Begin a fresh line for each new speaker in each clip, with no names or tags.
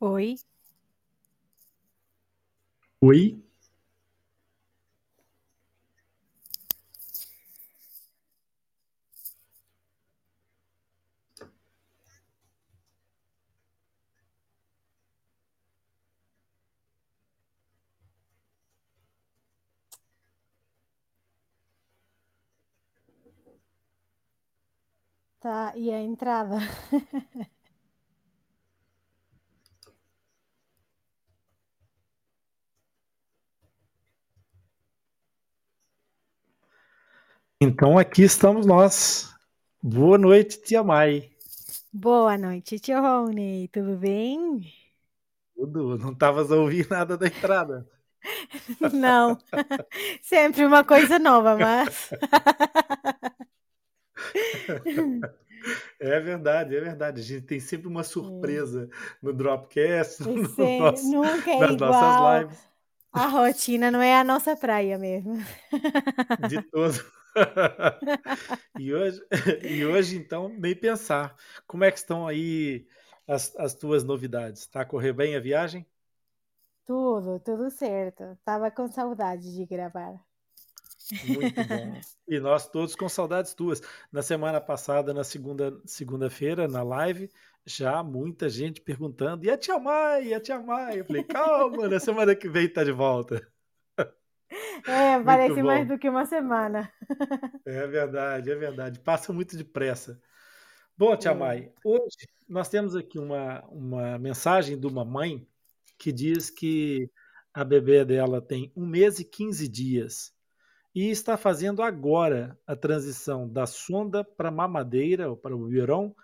Oi.
Oi.
Tá, e a entrada?
Então aqui estamos nós. Boa noite, Tia Mai.
Boa noite, tio Rony. Tudo bem?
Tudo. Não estavas a ouvir nada da entrada.
Não. Sempre uma coisa nova, mas.
É verdade, é verdade. A gente tem sempre uma surpresa no Dropcast, no nosso-
nunca é
nas
igual.
nossas lives.
A rotina não é a nossa praia mesmo.
De todo. e, hoje, e hoje, então, nem pensar. Como é que estão aí as, as tuas novidades? Tá a correr bem a viagem?
Tudo, tudo certo. Tava com saudade de gravar.
Muito bom. E nós todos com saudades tuas. Na semana passada, na segunda segunda-feira, na live, já muita gente perguntando: e a Tia Mai? E a Tia Mai? Eu falei: calma, na semana que vem tá de volta.
É, parece mais do que uma semana.
É verdade, é verdade. Passa muito depressa. Bom, Tia
É.
Mai, hoje nós temos aqui uma, uma mensagem de uma mãe que diz que a bebê dela tem um mês e 15 dias e está fazendo agora a transição da sonda para a mamadeira ou para o biberon,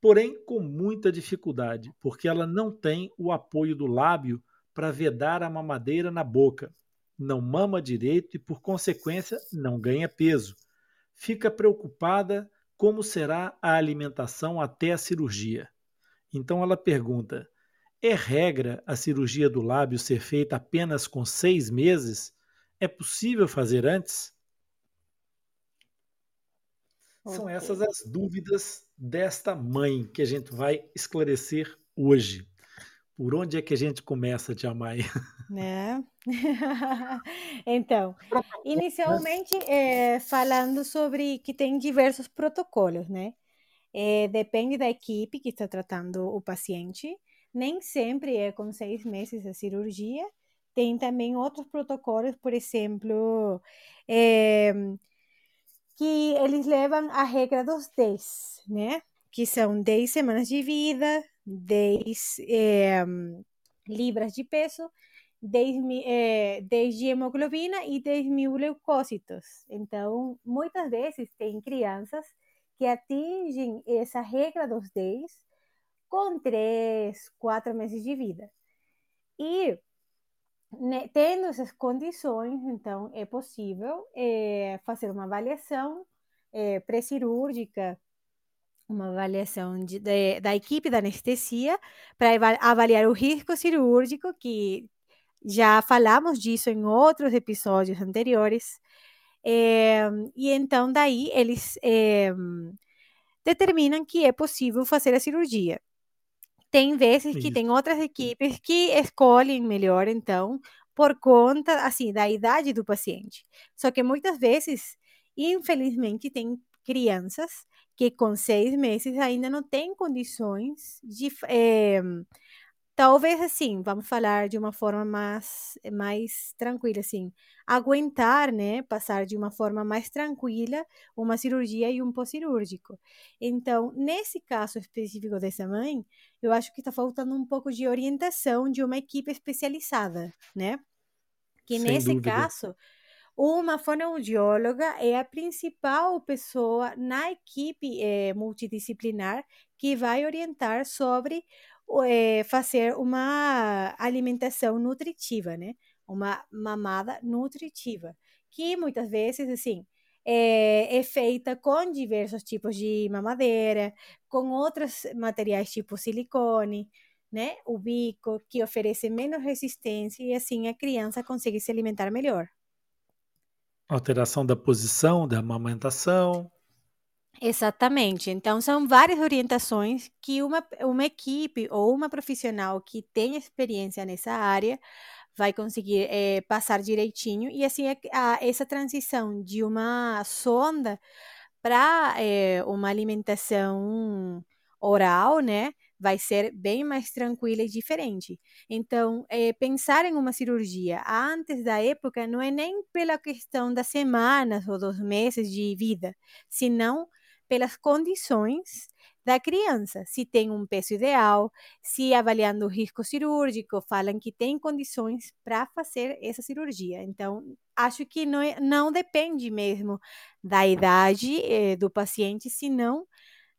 porém com muita dificuldade, porque ela não tem o apoio do lábio para vedar a mamadeira na boca. Não mama direito e, por consequência, não ganha peso. Fica preocupada como será a alimentação até a cirurgia. Então ela pergunta: é regra a cirurgia do lábio ser feita apenas com seis meses? É possível fazer antes? São
Ok.
essas as dúvidas desta mãe que a gente vai esclarecer hoje. Por onde é que a gente começa, Tia Mai?
né? Então, inicialmente, eh, falando sobre que tem diversos protocolos, né? Eh, depende da equipe que está tratando o paciente. Nem sempre é com seis meses a cirurgia. Tem também outros protocolos, por exemplo, eh, que eles levam a regra dos 10, né? Que são 10 semanas de vida, 10 eh, libras de peso, 10, mi- eh, 10 de hemoglobina e 10 mil leucócitos. Então, muitas vezes tem crianças que atingem essa regra dos 10 com 3, 4 meses de vida. E né, tendo essas condições, então é possível eh, fazer uma avaliação eh, pré-cirúrgica, uma avaliação de- de- da equipe da anestesia para avaliar o risco cirúrgico, que já falamos disso em outros episódios anteriores. Eh, e então, daí, eles eh, determinam que é possível fazer a cirurgia. Tem vezes que
Isso.
tem outras equipes que escolhem melhor, então, por conta, assim, da idade do paciente. Só que muitas vezes, infelizmente, tem crianças que com seis meses ainda não têm condições de, eh, talvez assim, vamos falar de uma forma mais, mais tranquila, assim, aguentar, né, passar de uma forma mais tranquila uma cirurgia e um pós-cirúrgico. Então, nesse caso específico dessa mãe, eu acho que está faltando um pouco de orientação de uma equipe especializada, né? Que
Sem
nesse
dúvida.
caso, uma fonoaudióloga é a principal pessoa na equipe eh, multidisciplinar que vai orientar sobre eh, fazer uma alimentação nutritiva, né? Uma mamada nutritiva, que muitas vezes, assim, é, é feita com diversos tipos de mamadeira, com outros materiais tipo silicone, né? O bico, que oferece menos resistência e assim a criança consegue se alimentar melhor.
Alteração da posição, da amamentação.
Exatamente. Então, são várias orientações que uma, uma equipe ou uma profissional que tem experiência nessa área vai conseguir é, passar direitinho. E assim, a, a, essa transição de uma sonda para é, uma alimentação oral, né? Vai ser bem mais tranquila e diferente. Então, é, pensar em uma cirurgia antes da época não é nem pela questão das semanas ou dos meses de vida, senão pelas condições da criança, se tem um peso ideal, se avaliando o risco cirúrgico, falam que tem condições para fazer essa cirurgia. Então, acho que não, é, não depende mesmo da idade eh, do paciente, senão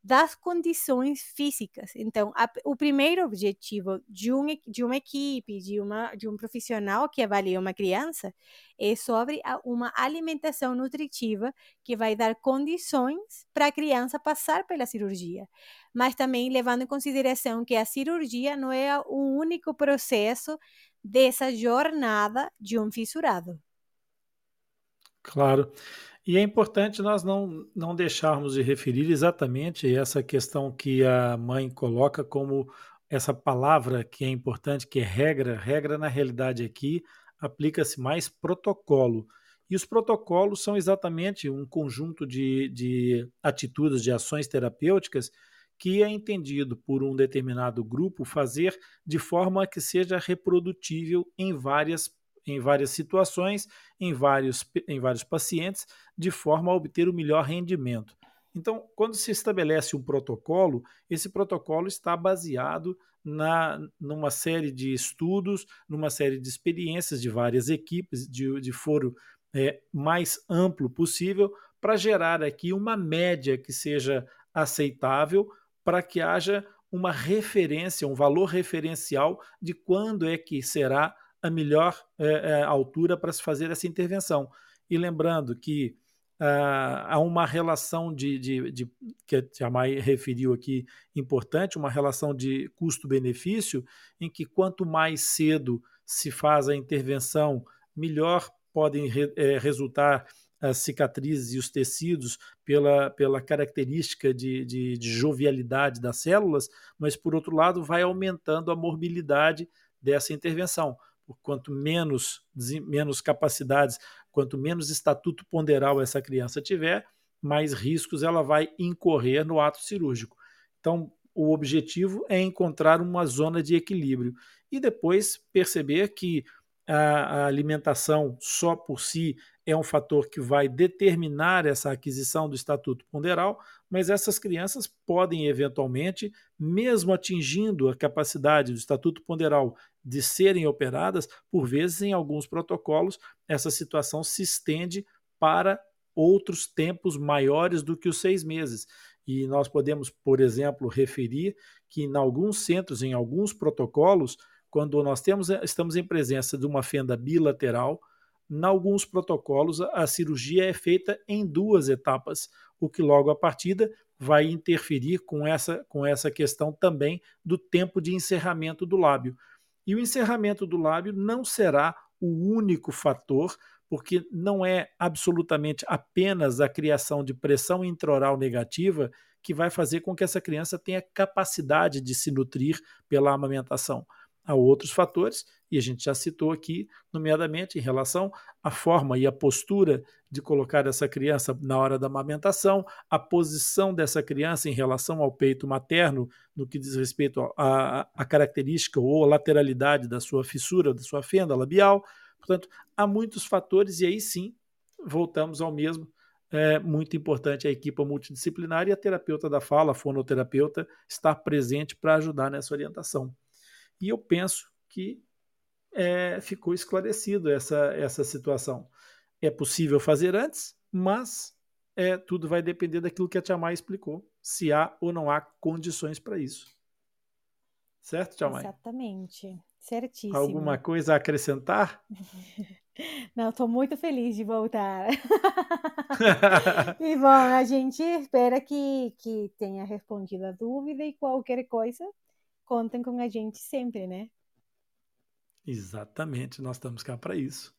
das condições físicas. Então, a, o primeiro objetivo de, um, de uma equipe, de, uma, de um profissional que avalia uma criança, é sobre a, uma alimentação nutritiva que vai dar condições para a criança passar pela cirurgia. Mas também levando em consideração que a cirurgia não é o único processo dessa jornada de um fissurado.
Claro. E é importante nós não, não deixarmos de referir exatamente essa questão que a mãe coloca como essa palavra que é importante, que é regra. Regra, na realidade, aqui aplica-se mais protocolo. E os protocolos são exatamente um conjunto de, de atitudes, de ações terapêuticas que é entendido por um determinado grupo fazer de forma que seja reprodutível em várias em várias situações, em vários, em vários pacientes, de forma a obter o melhor rendimento. Então, quando se estabelece um protocolo, esse protocolo está baseado na, numa série de estudos, numa série de experiências de várias equipes, de, de foro é, mais amplo possível, para gerar aqui uma média que seja aceitável, para que haja uma referência, um valor referencial de quando é que será a melhor é, é, altura para se fazer essa intervenção. E lembrando que ah, há uma relação de, de, de, que a Mai referiu aqui importante, uma relação de custo-benefício, em que quanto mais cedo se faz a intervenção, melhor podem re, é, resultar as cicatrizes e os tecidos pela, pela característica de, de, de, jovialidade das células, mas por outro lado vai aumentando a morbilidade dessa intervenção quanto menos, menos capacidades, quanto menos estatuto ponderal essa criança tiver, mais riscos ela vai incorrer no ato cirúrgico. Então, o objetivo é encontrar uma zona de equilíbrio e depois perceber que a, alimentação só por si é um fator que vai determinar essa aquisição do estatuto ponderal, mas essas crianças podem eventualmente, mesmo atingindo a capacidade do estatuto ponderal de serem operadas, por vezes em alguns protocolos essa situação se estende para outros tempos maiores do que os seis meses. E nós podemos, por exemplo, referir que em alguns centros, em alguns protocolos, quando nós temos, estamos em presença de uma fenda bilateral, em alguns protocolos a cirurgia é feita em duas etapas, o que logo a partida vai interferir com essa, com essa questão também do tempo de encerramento do lábio. E o encerramento do lábio não será o único fator, porque não é absolutamente apenas a criação de pressão intraoral negativa que vai fazer com que essa criança tenha capacidade de se nutrir pela amamentação. A outros fatores, e a gente já citou aqui, nomeadamente em relação à forma e à postura de colocar essa criança na hora da amamentação, a posição dessa criança em relação ao peito materno, no que diz respeito à, característica ou lateralidade da sua fissura, da sua fenda labial. Portanto, há muitos fatores, e aí sim voltamos ao mesmo. É muito importante a equipe multidisciplinar e a terapeuta da fala, a fonoterapeuta, estar presente para ajudar nessa orientação. E eu penso que é, ficou esclarecido essa, essa situação. É possível fazer antes, mas é, tudo vai depender daquilo que a Tia Mai explicou, se há ou não há condições para isso. Certo, Tia Mai?
Exatamente. Certíssimo.
Alguma coisa a acrescentar?
Não, estou muito feliz de voltar. e bom, a gente espera que, que tenha respondido a dúvida e qualquer coisa, contem com a gente sempre, né?
Exatamente, nós estamos cá para isso.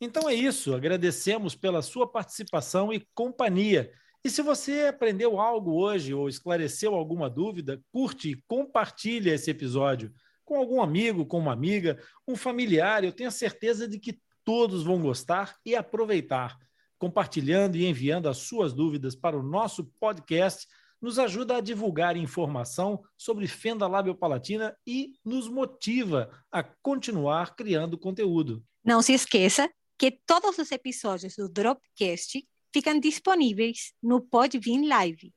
Então é isso, agradecemos pela sua participação e companhia. E se você aprendeu algo hoje ou esclareceu alguma dúvida, curte e compartilhe esse episódio com algum amigo, com uma amiga, um familiar. Eu tenho certeza de que todos vão gostar e aproveitar. Compartilhando e enviando as suas dúvidas para o nosso podcast nos ajuda a divulgar informação sobre fenda labiopalatina e nos motiva a continuar criando conteúdo.
Não se esqueça que todos os episódios do Dropcast ficam disponíveis no Podbean Live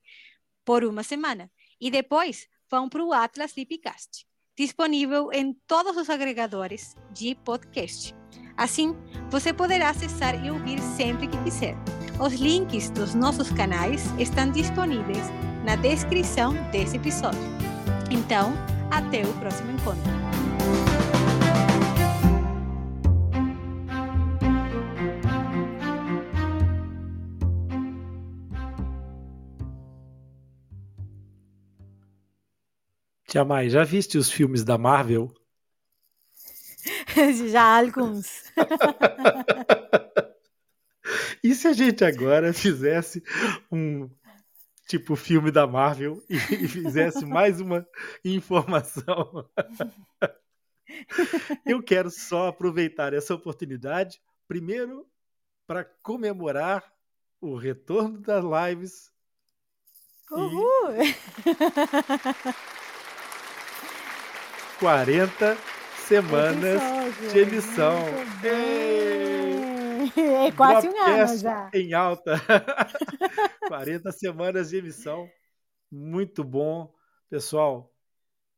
por uma semana e depois vão para o Atlas Lipcast disponível em todos os agregadores de podcast. Assim, você poderá acessar e ouvir sempre que quiser. Os links dos nossos canais estão disponíveis na descrição desse episódio. Então, até o próximo encontro.
Tia Mai, já viste os filmes da Marvel?
já alguns.
e se a gente agora fizesse um tipo filme da Marvel e fizesse mais uma informação? Eu quero só aproveitar essa oportunidade, primeiro, para comemorar o retorno das lives.
Uhul! E...
40 semanas de emissão.
É quase um ano já.
Em alta. 40 semanas de emissão. Muito bom. Pessoal,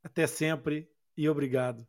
até sempre e obrigado.